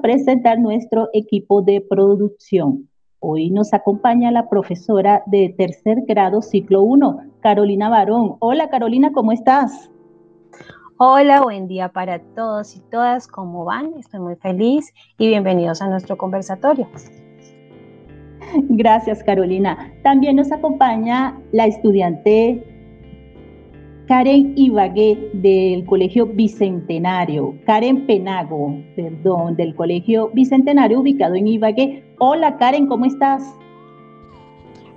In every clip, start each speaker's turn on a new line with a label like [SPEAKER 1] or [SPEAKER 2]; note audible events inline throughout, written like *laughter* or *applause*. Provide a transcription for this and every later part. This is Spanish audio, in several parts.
[SPEAKER 1] a presentar nuestro equipo de producción. Hoy nos acompaña la profesora de tercer grado, ciclo 1, Carolina Barón. Hola Carolina, ¿cómo estás?
[SPEAKER 2] Hola, buen día para todos y todas. ¿Cómo van? Estoy muy feliz y bienvenidos a nuestro conversatorio.
[SPEAKER 1] Gracias, Carolina. También nos acompaña la estudiante Karen Ibagué del Colegio Bicentenario, Karen Penago, perdón, del Colegio Bicentenario ubicado en Ibagué. Hola Karen, ¿cómo estás?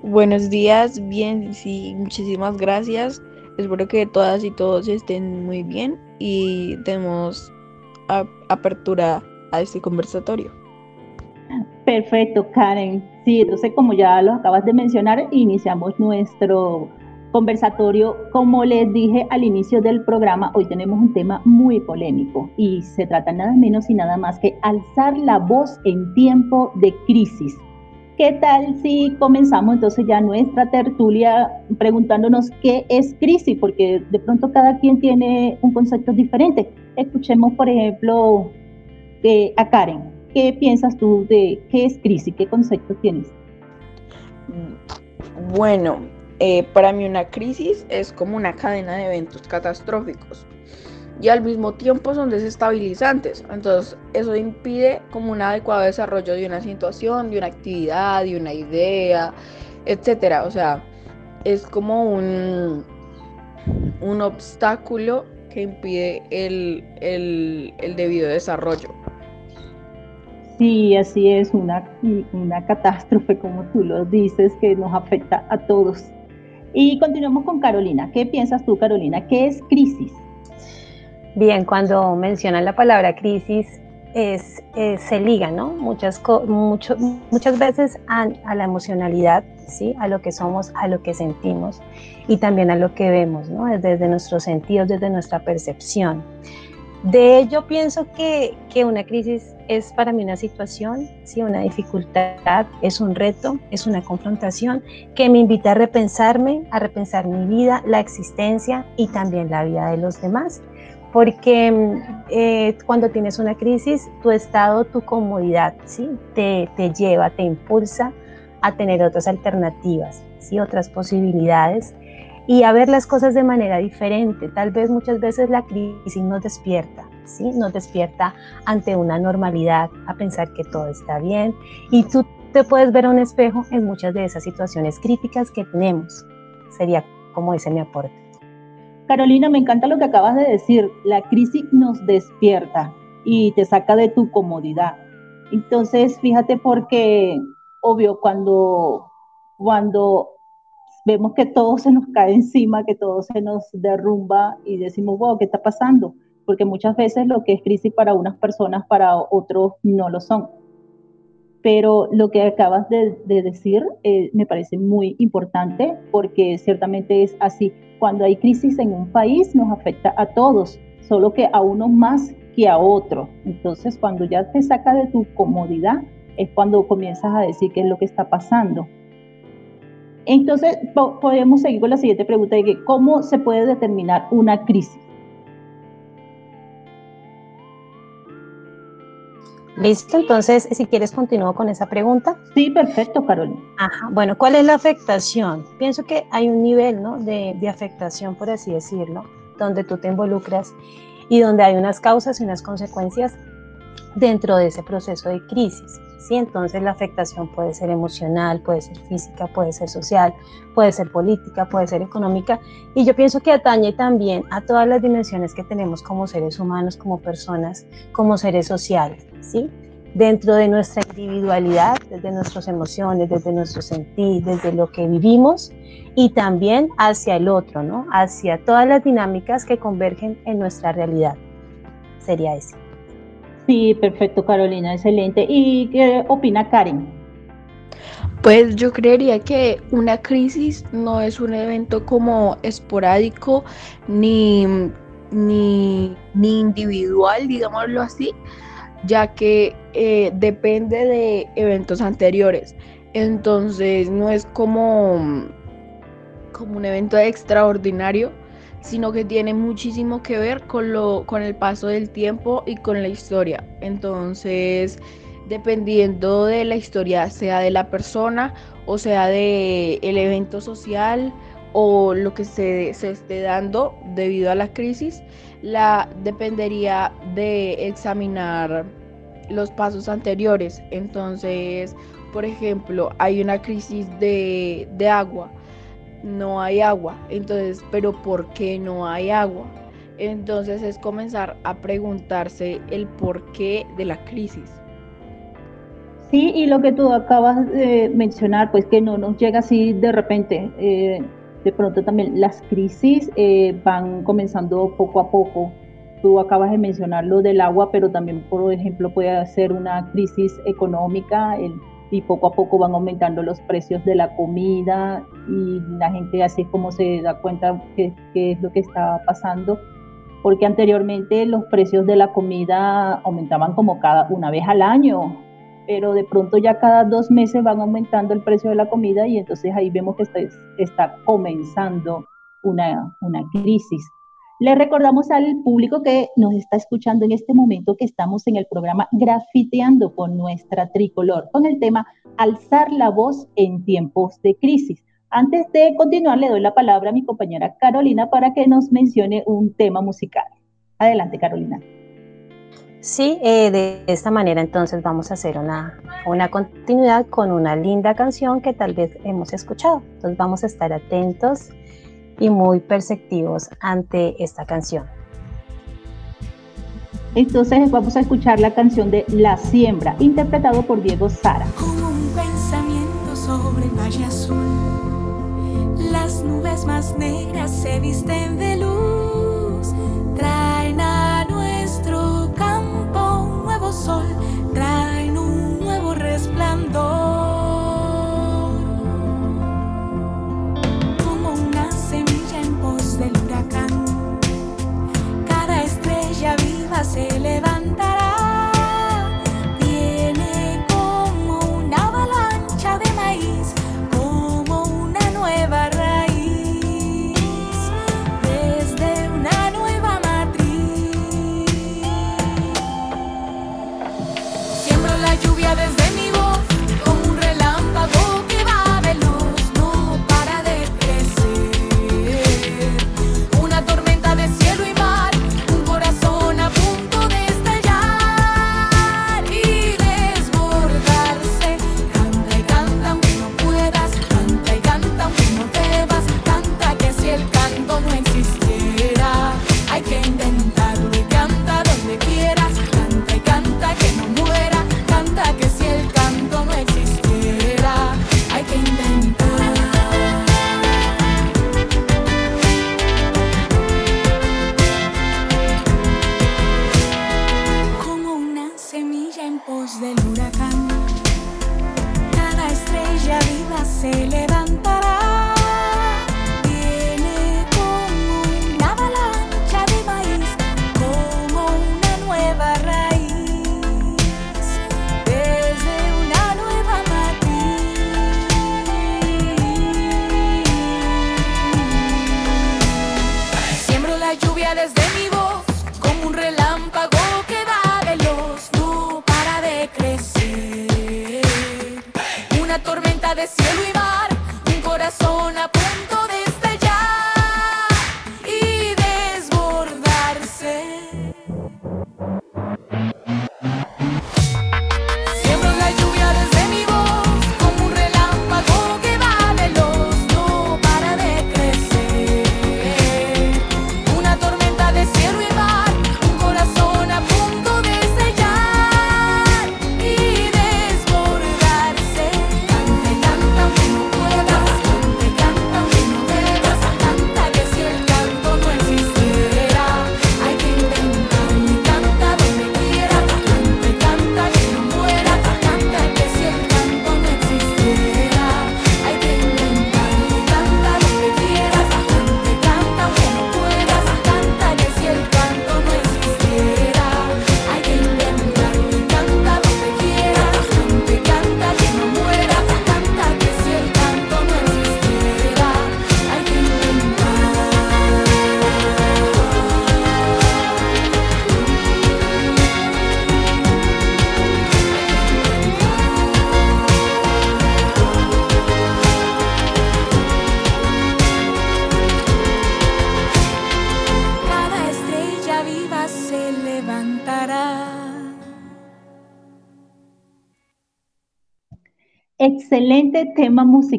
[SPEAKER 3] Buenos días, bien, sí, muchísimas gracias. Espero que todas y todos estén muy bien y demos apertura a este conversatorio.
[SPEAKER 1] Perfecto, Karen. Sí, entonces como ya lo acabas de mencionar, iniciamos nuestro conversatorio, como les dije al inicio del programa, hoy tenemos un tema muy polémico y se trata nada menos y nada más que alzar la voz en tiempo de crisis. ¿Qué tal si comenzamos entonces ya nuestra tertulia preguntándonos qué es crisis? Porque de pronto cada quien tiene un concepto diferente. Escuchemos, por ejemplo, eh, a Karen. ¿Qué piensas tú de qué es crisis? ¿Qué concepto tienes?
[SPEAKER 3] Bueno, eh, para mí una crisis es como una cadena de eventos catastróficos y al mismo tiempo son desestabilizantes. Entonces eso impide como un adecuado desarrollo de una situación, de una actividad, de una idea, etcétera. O sea, es como un, un obstáculo que impide el, el debido desarrollo.
[SPEAKER 1] Sí, así es, una, una catástrofe, como tú lo dices, que nos afecta a todos. Y continuamos con Carolina. ¿Qué piensas tú, Carolina? ¿Qué es crisis?
[SPEAKER 2] Bien, cuando mencionan la palabra crisis, es, se liga, ¿no? Muchas, muchas veces a, a, la emocionalidad, ¿sí? A lo que somos, a lo que sentimos y también a lo que vemos, ¿no? Desde nuestros sentidos, desde nuestra percepción. De ello pienso que, que, una crisis es para mí una situación, ¿sí? una dificultad, es un reto, es una confrontación que me invita a repensarme, a repensar mi vida, la existencia y también la vida de los demás. Porque eh, cuando tienes una crisis, tu estado, tu comodidad, ¿sí? te, te lleva, te impulsa a tener otras alternativas, ¿sí? otras posibilidades y a ver las cosas de manera diferente. Tal vez muchas veces la crisis nos despierta, ¿sí? Nos despierta ante una normalidad, a pensar que todo está bien y tú te puedes ver a un espejo en muchas de esas situaciones críticas que tenemos. Sería como ese mi aporte.
[SPEAKER 1] Carolina, me encanta lo que acabas de decir. La crisis nos despierta y te saca de tu comodidad. Entonces, fíjate porque, obvio, cuando, cuando vemos que todo se nos cae encima, que todo se nos derrumba y decimos, wow, ¿qué está pasando? Porque muchas veces lo que es crisis para unas personas, para otros no lo son. Pero lo que acabas de, decir eh, me parece muy importante porque ciertamente es así. Cuando hay crisis en un país nos afecta a todos, solo que a uno más que a otro. Entonces, cuando ya te saca de tu comodidad, es cuando comienzas a decir qué es lo que está pasando. Entonces, podemos seguir con la siguiente pregunta de que, ¿cómo se puede determinar una crisis?
[SPEAKER 2] Listo, entonces, si quieres, continúo con esa pregunta.
[SPEAKER 1] Sí, perfecto, Carolina.
[SPEAKER 2] Ajá, bueno, ¿cuál es la afectación? Pienso que hay un nivel ¿no? de, de afectación, por así decirlo, donde tú te involucras y donde hay unas causas y unas consecuencias dentro de ese proceso de crisis. ¿Sí? Entonces la afectación puede ser emocional, puede ser física, puede ser social, puede ser política, puede ser económica. Y yo pienso que atañe también a todas las dimensiones que tenemos como seres humanos, como personas, como seres sociales. ¿sí? Dentro de nuestra individualidad, desde nuestras emociones, desde nuestro sentir, desde lo que vivimos y también hacia el otro, ¿no? hacia todas las dinámicas que convergen en nuestra realidad. Sería ese.
[SPEAKER 1] Sí, perfecto, Carolina, excelente. ¿Y qué opina Karen?
[SPEAKER 3] Pues yo creería que una crisis no es un evento como esporádico ni, ni, individual, digámoslo así, ya que eh, depende de eventos anteriores. Entonces no es como, como un evento extraordinario, sino que tiene muchísimo que ver con, lo, con el paso del tiempo y con la historia. Entonces, dependiendo de la historia, sea de la persona o sea de el evento social o lo que se, se esté dando debido a la crisis, la dependería de examinar los pasos anteriores. Entonces, por ejemplo, hay una crisis de, de agua no hay agua. Entonces, pero ¿por qué no hay agua? Entonces es comenzar a preguntarse el porqué de la crisis.
[SPEAKER 1] Sí, y lo que tú acabas de mencionar, pues que no nos llega así de repente. Eh, de pronto también las crisis eh, van comenzando poco a poco. Tú acabas de mencionar lo del agua, pero también, por ejemplo, puede ser una crisis económica, el y poco a poco van aumentando los precios de la comida y la gente así como se da cuenta qué es lo que está pasando, porque anteriormente los precios de la comida aumentaban como cada una vez al año, pero de pronto ya cada dos meses van aumentando el precio de la comida y entonces ahí vemos que está, está comenzando una, una crisis. Le recordamos al público que nos está escuchando en este momento que estamos en el programa Grafiteando con nuestra tricolor, con el tema Alzar la voz en tiempos de crisis. Antes de continuar, le doy la palabra a mi compañera Carolina para que nos mencione un tema musical. Adelante, Carolina.
[SPEAKER 2] Sí, eh, de esta manera entonces vamos a hacer una, una continuidad con una linda canción que tal vez hemos escuchado. Entonces vamos a estar atentos y muy perceptivos ante esta canción.
[SPEAKER 1] Entonces vamos a escuchar la canción de La Siembra, interpretado por Diego Sara.
[SPEAKER 4] Como un pensamiento sobre el valle azul, las nubes más negras se visten de luz, traen a nuestro campo un nuevo sol, traen un nuevo resplandor.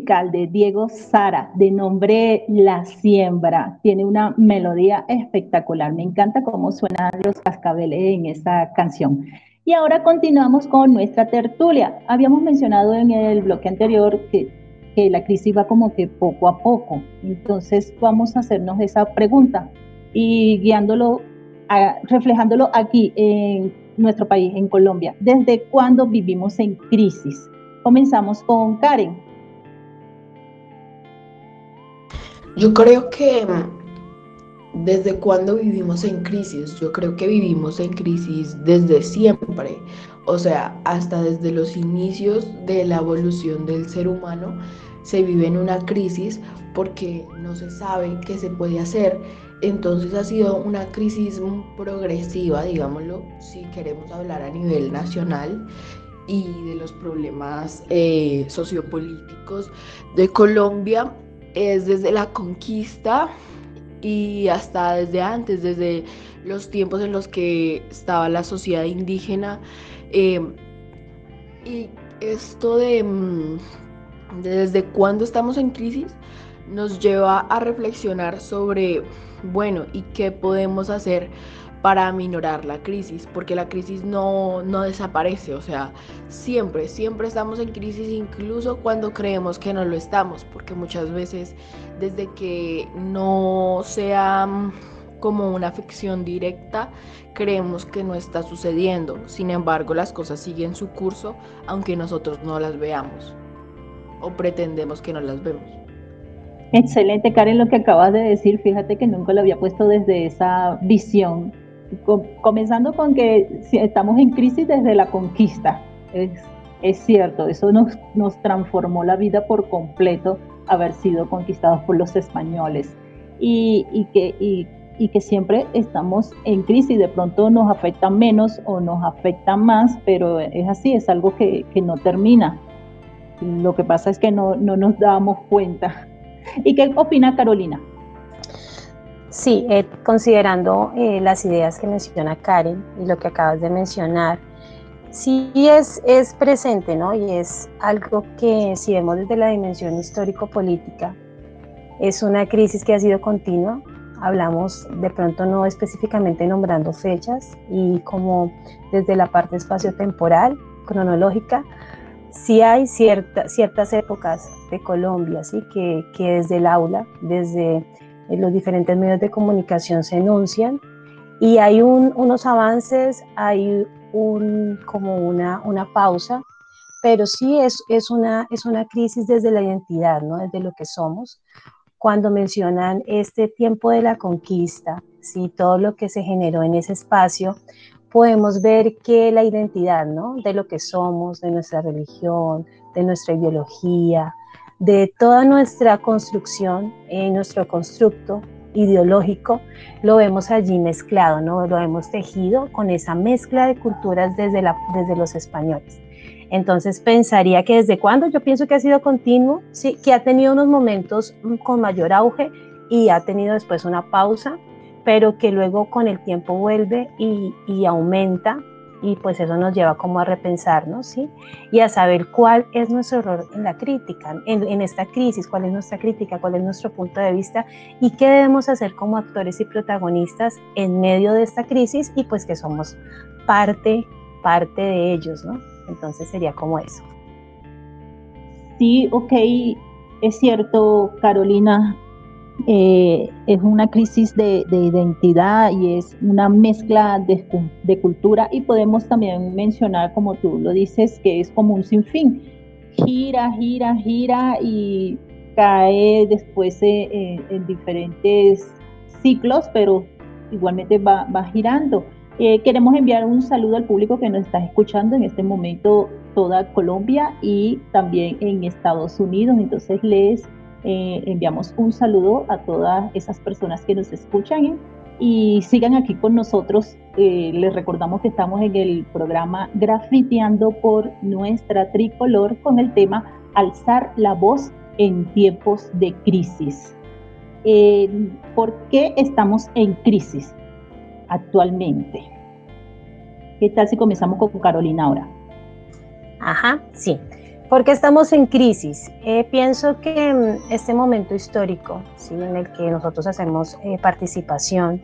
[SPEAKER 4] De
[SPEAKER 1] Diego Sara, de nombre La Siembra. Tiene una melodía espectacular. Me encanta cómo suenan los cascabeles en esa canción. Y ahora continuamos con nuestra tertulia. Habíamos mencionado en el bloque anterior que la crisis va como que poco a poco. Entonces vamos a hacernos esa pregunta y guiándolo, reflejándolo aquí en nuestro país, en Colombia. ¿Desde cuándo vivimos en crisis? Comenzamos con Karen.
[SPEAKER 3] Yo creo que mm, desde cuando vivimos en crisis, yo creo que vivimos en crisis desde siempre, o sea, hasta desde los inicios de la evolución del ser humano se vive en una crisis porque no se sabe qué se puede hacer. Entonces ha sido una crisis progresiva, digámoslo, si queremos hablar a nivel nacional y de los problemas eh, sociopolíticos de Colombia es desde la conquista y hasta desde antes, desde los tiempos en los que estaba la sociedad indígena. Eh, y esto de, mm, de desde cuándo estamos en crisis nos lleva a reflexionar sobre, bueno, ¿y qué podemos hacer para aminorar la crisis, porque la crisis no, no desaparece, o sea, siempre, siempre estamos en crisis, incluso cuando creemos que no lo estamos, porque muchas veces desde que no sea mm, como una ficción directa, creemos que no está sucediendo. Sin embargo, las cosas siguen su curso, aunque nosotros no las veamos o pretendemos que no las vemos.
[SPEAKER 1] Excelente, Karen, lo que acabas de decir. Fíjate que nunca lo había puesto desde esa visión comenzando con que estamos en crisis desde la conquista. Es, cierto, eso nos, transformó la vida por completo haber sido conquistados por los españoles y, que, siempre estamos en crisis, de pronto nos afecta menos o nos afecta más, pero es así, es algo que, que no termina. Lo que pasa es que no, no nos damos cuenta. *laughs* ¿Y qué opina Carolina?
[SPEAKER 2] Sí, eh, considerando eh, las ideas que menciona Karen y lo que acabas de mencionar, sí es, es presente, ¿no? Y es algo que si vemos desde la dimensión histórico-política, es una crisis que ha sido continua. Hablamos de pronto no específicamente nombrando fechas y como desde la parte espacio-temporal, cronológica, sí hay cierta, ciertas épocas de Colombia, ¿sí? que, que desde el aula, desde los diferentes medios de comunicación se enuncian y hay unos avances, hay un, como una, una pausa, pero sí es, es, una, es una crisis desde la identidad, ¿no? desde lo que somos. Cuando mencionan este tiempo de la conquista, ¿sí? todo lo que se generó en ese espacio, podemos ver que la identidad ¿no? de lo que somos, de nuestra religión, de nuestra ideología, de toda nuestra construcción, en nuestro constructo ideológico, lo vemos allí mezclado, ¿no? Lo hemos tejido con esa mezcla de culturas desde, la, desde los españoles. Entonces pensaría que desde cuándo yo pienso que ha sido continuo, sí, que ha tenido unos momentos con mayor auge y ha tenido después una pausa, pero que luego con el tiempo vuelve y, y aumenta y pues eso nos lleva como a repensarnos, ¿sí? Y a saber cuál es nuestro error en la crítica, en, esta crisis, cuál es nuestra crítica, cuál es nuestro punto de vista y qué debemos hacer como actores y protagonistas en medio de esta crisis y pues que somos parte, parte de ellos, ¿no? Entonces sería como eso.
[SPEAKER 1] Sí, ok, es cierto, Carolina, eh, es una crisis de, identidad y es una mezcla de, cultura y podemos también mencionar, como tú lo dices, que es como un sinfín. Gira, gira, gira y cae después eh, eh, en diferentes ciclos, pero igualmente va, girando. queremos enviar un saludo al público que nos está escuchando en este momento, toda Colombia y también en Estados Unidos. Entonces les eh, enviamos un saludo a todas esas personas que nos escuchan y sigan aquí con nosotros. Eh, les recordamos que estamos en el programa Grafiteando por nuestra tricolor con el tema Alzar la voz en tiempos de crisis. Eh, ¿Por qué estamos en crisis actualmente? ¿Qué tal si comenzamos con Carolina ahora?
[SPEAKER 2] Ajá, sí. ¿Por qué estamos en crisis? Eh, pienso que mm, este momento histórico ¿sí? en el que nosotros hacemos eh, participación,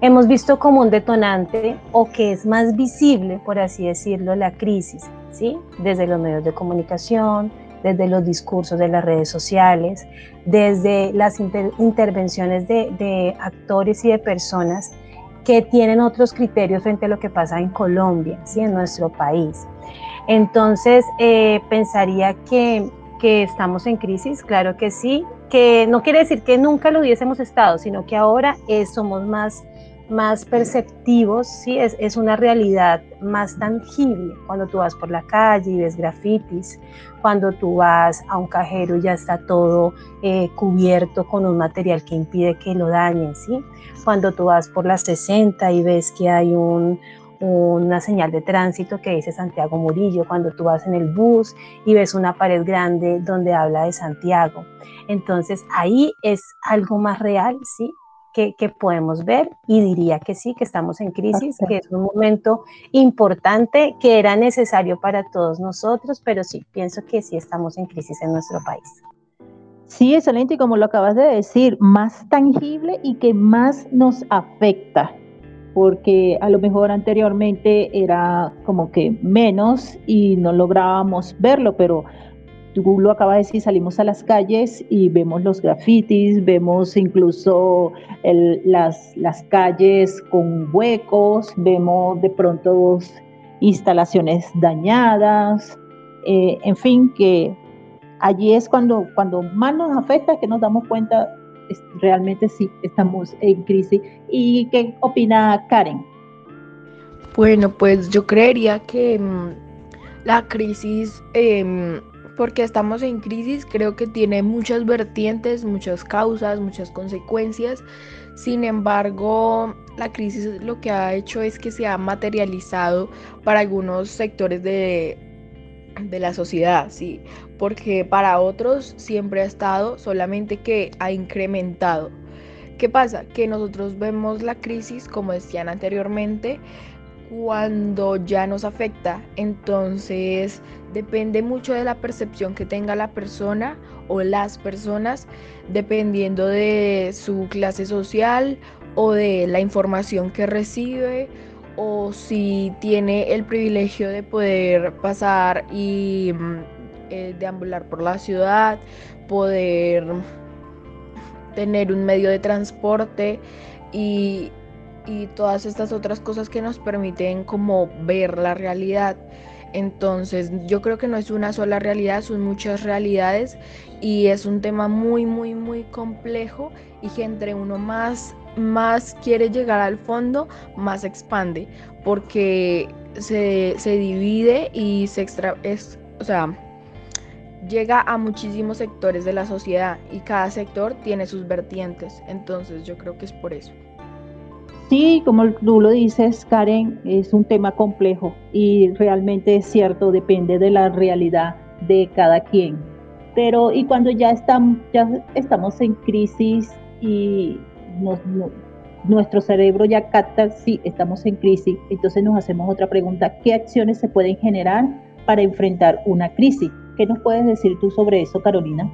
[SPEAKER 2] hemos visto como un detonante o que es más visible, por así decirlo, la crisis, ¿sí? desde los medios de comunicación, desde los discursos de las redes sociales, desde las intervenciones de, de actores y de personas que tienen otros criterios frente a lo que pasa en Colombia, ¿sí? en nuestro país. Entonces, eh, pensaría que, estamos en crisis, claro que sí, que no quiere decir que nunca lo hubiésemos estado, sino que ahora somos más, más perceptivos, ¿sí? es, es una realidad más tangible cuando tú vas por la calle y ves grafitis, cuando tú vas a un cajero y ya está todo eh, cubierto con un material que impide que lo dañen, ¿sí? Cuando tú vas por las 60 y ves que hay un, una señal de tránsito que dice Santiago Murillo, cuando tú vas en el bus y ves una pared grande donde habla de Santiago. Entonces ahí es algo más real, ¿sí? que, podemos ver y diría que sí, que estamos en crisis, que es un momento importante, que era necesario para todos nosotros, pero sí, pienso que sí estamos en crisis en nuestro país.
[SPEAKER 1] Sí, excelente, y como lo acabas de decir, más tangible y que más nos afecta, porque a lo mejor anteriormente era como que menos y no lográbamos verlo, pero tú lo acabas de decir, salimos a las calles y vemos los grafitis, vemos incluso las, las calles con huecos, vemos de pronto instalaciones dañadas, eh, en fin, que allí es cuando, cuando más nos afecta que nos damos cuenta realmente sí estamos en crisis. ¿Y qué opina Karen?
[SPEAKER 3] Bueno, pues yo creería que mm, la crisis eh, porque estamos en crisis, creo que tiene muchas vertientes, muchas causas, muchas consecuencias. Sin embargo, la crisis lo que ha hecho es que se ha materializado para algunos sectores de, de la sociedad, ¿sí? Porque para otros siempre ha estado, solamente que ha incrementado. ¿Qué pasa? Que nosotros vemos la crisis, como decían anteriormente, cuando ya nos afecta. Entonces depende mucho de la percepción que tenga la persona o las personas, dependiendo de su clase social o de la información que recibe o si tiene el privilegio de poder pasar y mm, eh, deambular por la ciudad, poder tener un medio de transporte y y todas estas otras cosas que nos permiten como ver la realidad. Entonces yo creo que no es una sola realidad, son muchas realidades y es un tema muy, muy, muy complejo y que entre uno más, más quiere llegar al fondo, más expande, porque se, se divide y se extra, es, o sea, llega a muchísimos sectores de la sociedad y cada sector tiene sus vertientes. Entonces yo creo que es por eso.
[SPEAKER 1] Sí, como tú lo dices, Karen, es un tema complejo y realmente es cierto, depende de la realidad de cada quien. Pero y cuando ya, estamos, ya estamos en crisis y nuestro cerebro ya capta, sí, estamos en crisis, entonces nos hacemos otra pregunta, ¿qué acciones se pueden generar para enfrentar una crisis? ¿Qué nos puedes decir tú sobre eso, Carolina?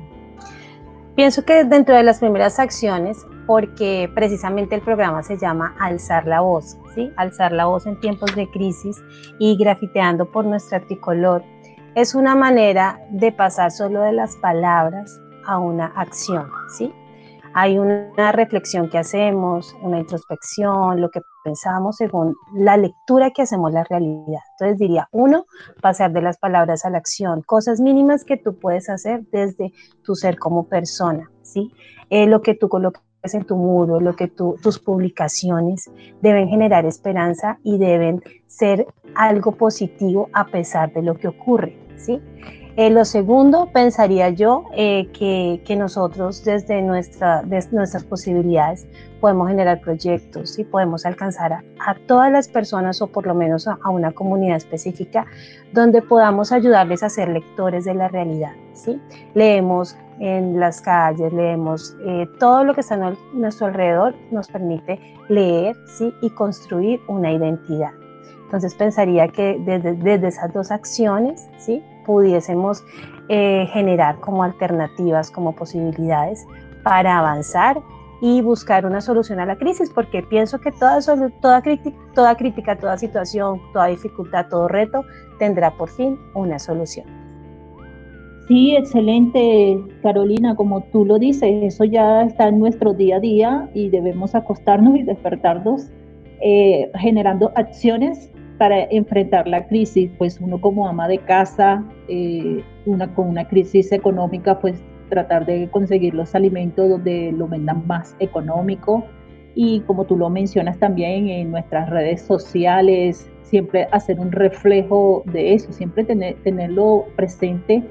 [SPEAKER 2] Pienso que dentro de las primeras acciones porque precisamente el programa se llama Alzar la Voz, ¿sí? Alzar la voz en tiempos de crisis y grafiteando por nuestra tricolor. Es una manera de pasar solo de las palabras a una acción, ¿sí? Hay una reflexión que hacemos, una introspección, lo que pensamos según la lectura que hacemos la realidad. Entonces diría, uno, pasar de las palabras a la acción, cosas mínimas que tú puedes hacer desde tu ser como persona, ¿sí? Eh, lo que tú colocas en tu muro, lo que tus publicaciones deben generar esperanza y deben ser algo positivo a pesar de lo que ocurre, ¿sí? Eh, lo segundo, pensaría yo eh, que, que, nosotros desde, nuestra, desde nuestras posibilidades podemos generar proyectos y podemos alcanzar a, a, todas las personas o por lo menos a, una comunidad específica donde podamos ayudarles a ser lectores de la realidad. ¿sí? Leemos en las calles, leemos eh, todo lo que está a nuestro alrededor, nos permite leer ¿sí? y construir una identidad. Entonces pensaría que desde, desde esas dos acciones ¿sí? Pudiésemos eh, generar como alternativas, como posibilidades para avanzar y buscar una solución a la crisis, porque pienso que toda, toda, crítica, toda crítica, toda situación, toda dificultad, todo reto tendrá por fin una solución.
[SPEAKER 1] Sí, excelente, Carolina, como tú lo dices, eso ya está en nuestro día a día y debemos acostarnos y despertarnos eh, generando acciones para enfrentar la crisis. Pues uno como ama de casa, eh, una, con una crisis económica, pues tratar de conseguir los alimentos donde lo vendan más económico y como tú lo mencionas también en nuestras redes sociales, siempre hacer un reflejo de eso, siempre tener, tenerlo presente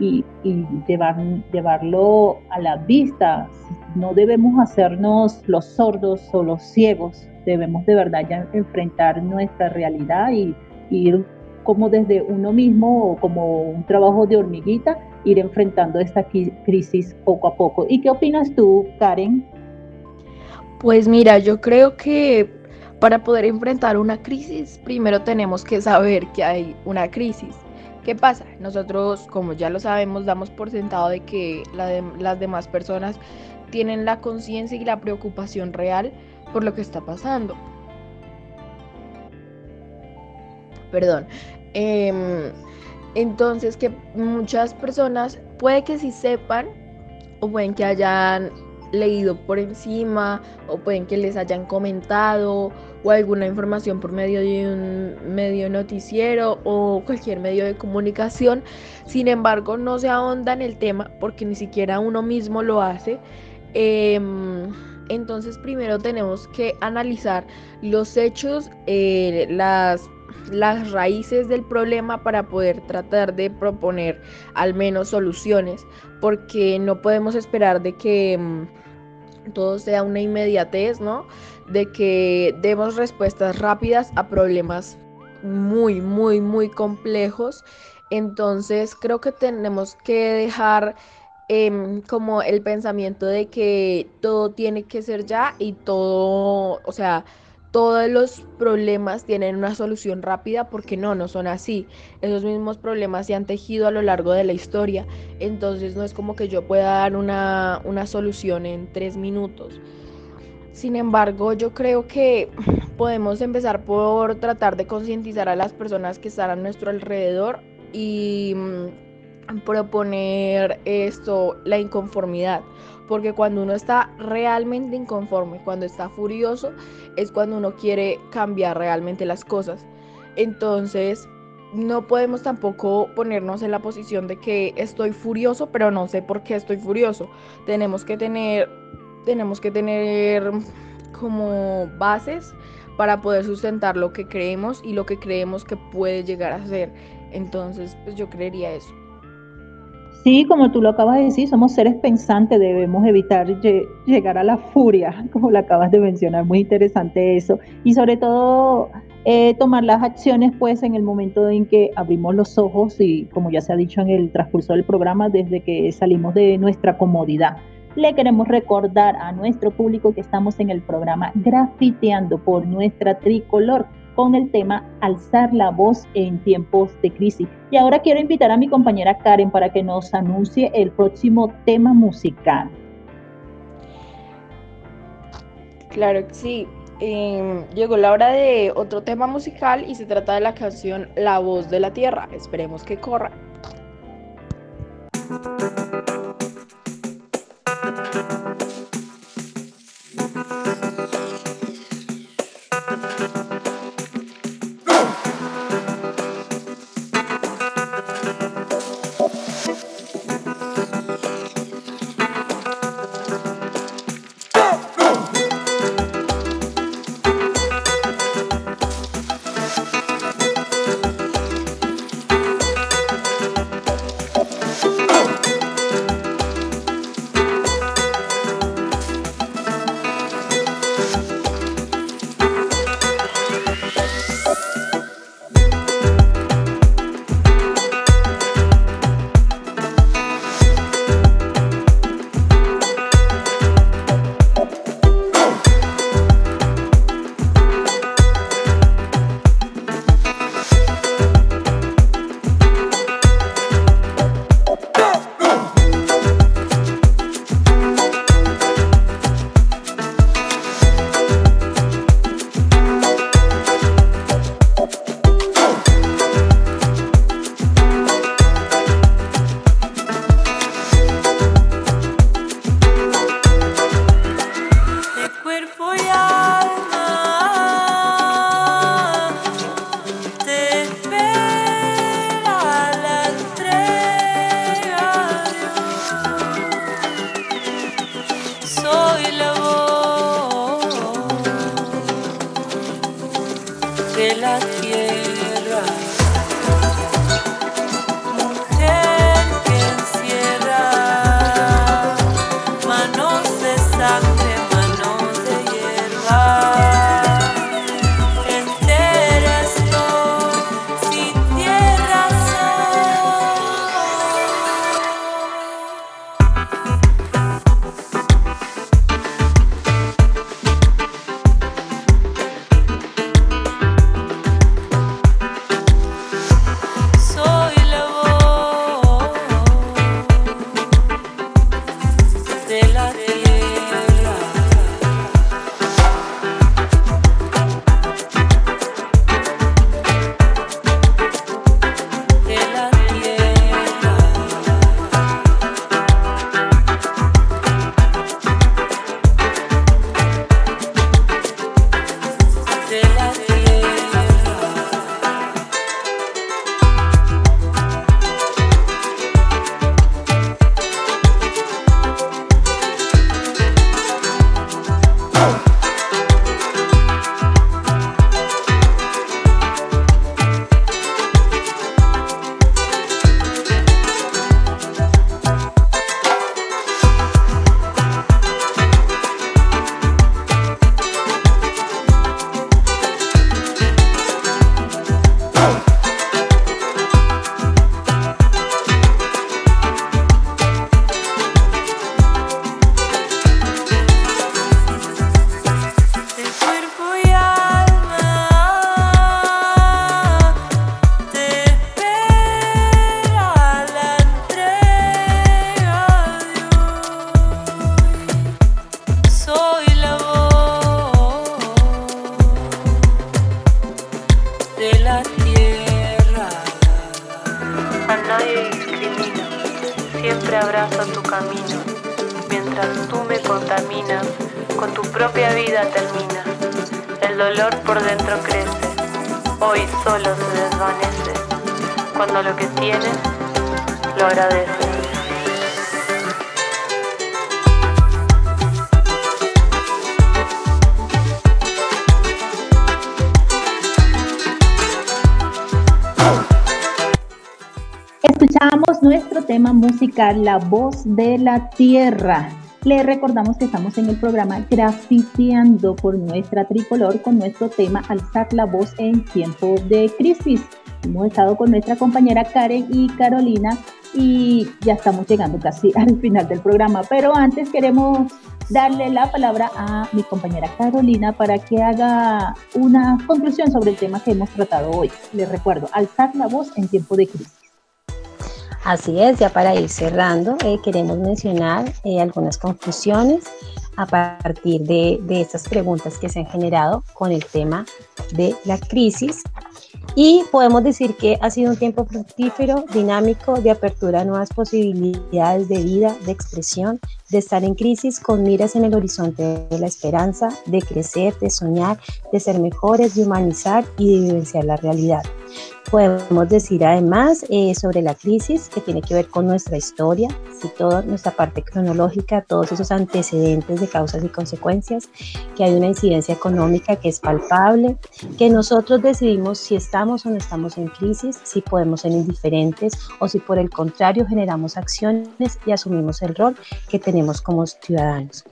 [SPEAKER 1] y, llevar, llevarlo a la vista. No debemos hacernos los sordos o los ciegos, debemos de verdad ya enfrentar nuestra realidad y, ir como desde uno mismo o como un trabajo de hormiguita ir enfrentando esta crisis poco a poco. ¿Y qué opinas tú, Karen?
[SPEAKER 3] Pues mira, yo creo que para poder enfrentar una crisis, primero tenemos que saber que hay una crisis. ¿Qué pasa? Nosotros, como ya lo sabemos, damos por sentado de que las demás personas tienen la conciencia y la preocupación real por lo que está pasando. Perdón. Em, entonces, que muchas personas puede que sí sepan o pueden que hayan leído por encima o pueden que les hayan comentado o alguna información por medio de un medio noticiero o cualquier medio de comunicación. Sin embargo, no se ahonda en el tema porque ni siquiera uno mismo lo hace. Em, entonces, primero tenemos que analizar los hechos, eh, las las raíces del problema para poder tratar de proponer al menos soluciones, porque no podemos esperar de que mm, todo sea una inmediatez, ¿no? De que demos respuestas rápidas a problemas muy, muy, muy complejos. Entonces creo que tenemos que dejar em, como el pensamiento de que todo tiene que ser ya y todo, o sea, todos los problemas tienen una solución rápida porque no, no son así. Esos mismos problemas se han tejido a lo largo de la historia. Entonces no es como que yo pueda dar una, solución en tres minutos. Sin embargo, yo creo que *clears throat* podemos empezar por tratar de concientizar a las personas que están a nuestro alrededor y mm, proponer esto, la inconformidad porque cuando uno está realmente inconforme, cuando está furioso, es cuando uno quiere cambiar realmente las cosas. Entonces, no podemos tampoco ponernos en la posición de que estoy furioso, pero no sé por qué estoy furioso. Tenemos que tener, tenemos que tener como bases para poder sustentar lo que creemos y lo que creemos que puede llegar a ser. Entonces, pues yo creería eso.
[SPEAKER 1] Sí, como tú lo acabas de decir, somos seres pensantes, debemos evitar llegar a la furia, *laughs* como lo acabas de mencionar, muy interesante eso. Y sobre todo eh, tomar las acciones pues en el momento en que abrimos los ojos y como ya se ha dicho en el transcurso del programa, desde que salimos de nuestra comodidad. Le queremos recordar a nuestro público que estamos en el programa Grafiteando por nuestra tricolor con el tema Alzar la voz en tiempos de crisis. Y ahora quiero invitar a mi compañera Karen para que nos anuncie el próximo tema musical.
[SPEAKER 3] Claro que sí. Em, llegó la hora de otro tema musical y se trata de la canción La voz de la tierra. Esperemos que corra.
[SPEAKER 1] La voz de la tierra. Le recordamos que estamos en el programa Grafiteando por nuestra tricolor con nuestro tema Alzar la voz en tiempo de crisis. Hemos estado con nuestra compañera Karen y Carolina y ya estamos llegando casi *laughs* al final del programa, pero antes queremos darle la palabra a mi compañera Carolina para que haga una conclusión sobre el tema que hemos tratado hoy. Les recuerdo, alzar la voz en tiempo de crisis.
[SPEAKER 2] Así es, ya para ir cerrando, eh, queremos mencionar eh, algunas conclusiones a partir de, de estas preguntas que se han generado con el tema de la crisis. Y podemos decir que ha sido un tiempo fructífero, dinámico, de apertura a nuevas posibilidades de vida, de expresión, de estar en crisis con miras en el horizonte de la esperanza, de crecer, de soñar, de ser mejores, de humanizar y de vivenciar la realidad. Podemos decir además eh, sobre la crisis que tiene que ver con nuestra historia, si toda nuestra parte cronológica, todos esos antecedentes de causas y consecuencias, que hay una incidencia económica que es palpable, que nosotros decidimos si estamos o no estamos en crisis, si podemos ser indiferentes o si por el contrario generamos acciones y asumimos el rol que tenemos como ciudadanos.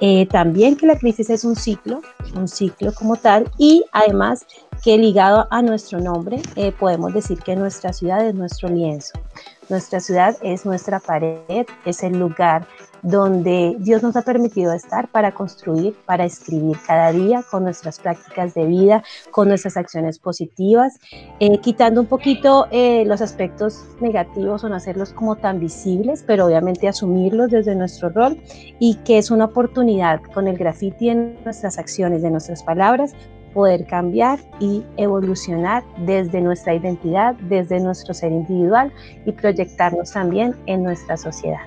[SPEAKER 2] Eh, también que la crisis es un ciclo, un ciclo como tal y además que ligado a nuestro nombre eh, podemos decir que nuestra ciudad es nuestro lienzo. Nuestra ciudad es nuestra pared, es el lugar donde Dios nos ha permitido estar para construir, para escribir cada día con nuestras prácticas de vida, con nuestras acciones positivas, eh, quitando un poquito eh, los aspectos negativos o no hacerlos como tan visibles, pero obviamente asumirlos desde nuestro rol y que es una oportunidad con el graffiti en nuestras acciones, de nuestras palabras, poder cambiar y evolucionar desde nuestra identidad, desde nuestro ser individual y proyectarnos también en nuestra sociedad.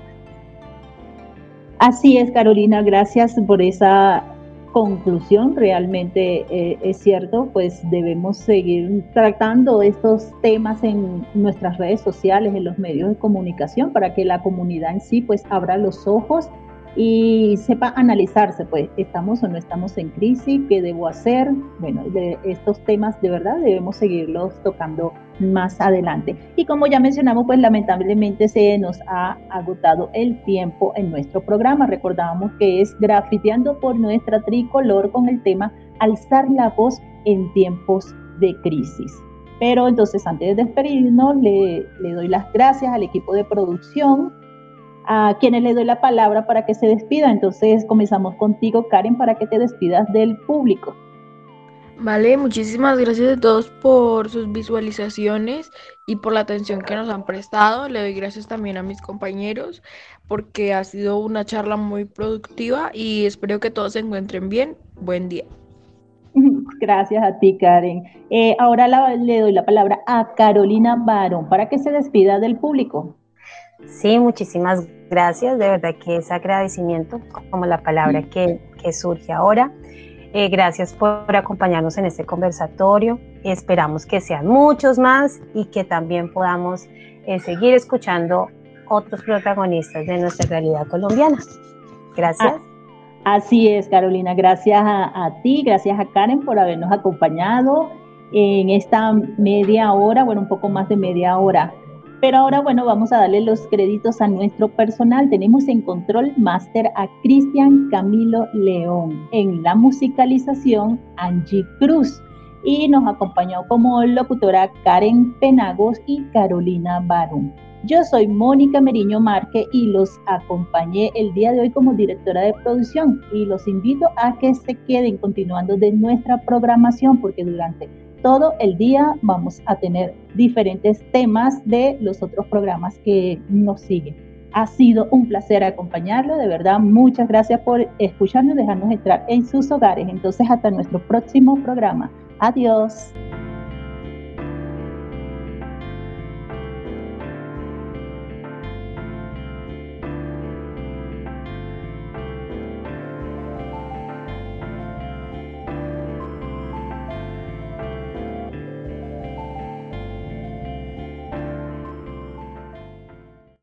[SPEAKER 1] Así es, Carolina, gracias por esa conclusión. Realmente eh, es cierto, pues debemos seguir tratando estos temas en nuestras redes sociales, en los medios de comunicación, para que la comunidad en sí pues abra los ojos y sepa analizarse, pues, estamos o no estamos en crisis, qué debo hacer. Bueno, de estos temas de verdad debemos seguirlos tocando más adelante. Y como ya mencionamos, pues lamentablemente se nos ha agotado el tiempo en nuestro programa. Recordábamos que es grafiteando por nuestra tricolor con el tema alzar la voz en tiempos de crisis. Pero entonces, antes de despedirnos, le, le doy las gracias al equipo de producción a quienes le doy la palabra para que se despida. Entonces comenzamos contigo, Karen, para que te despidas del público.
[SPEAKER 3] Vale, muchísimas gracias a todos por sus visualizaciones y por la atención que nos han prestado. Le doy gracias también a mis compañeros porque ha sido una charla muy productiva y espero que todos se encuentren bien. Buen día. *laughs*
[SPEAKER 1] Gracias a ti, Karen. Eh, ahora le doy la palabra a Carolina Barón para que se despida del público.
[SPEAKER 2] Sí, muchísimas gracias. De verdad que es agradecimiento, como la palabra que, que surge ahora. Eh, gracias por acompañarnos en este conversatorio. Esperamos que sean muchos más y que también podamos eh, seguir escuchando otros protagonistas de nuestra realidad colombiana. Gracias.
[SPEAKER 1] Ah, así es, Carolina. Gracias a, a ti, gracias a Karen por habernos acompañado en esta media hora, bueno, un poco más de media hora pero ahora, bueno, vamos a darle los créditos a nuestro personal. Tenemos en control máster a Cristian Camilo León. En la musicalización, Angie Cruz. Y nos acompañó como locutora Karen Penagos y Carolina Barón. Yo soy Mónica Meriño Marque y los acompañé el día de hoy como directora de producción y los invito a que se queden continuando de nuestra programación porque durante todo el día vamos a tener diferentes temas de los otros programas que nos siguen. Ha sido un placer acompañarlo, de verdad, muchas gracias por escucharnos y dejarnos entrar en sus hogares. Entonces, hasta nuestro próximo programa. Adiós.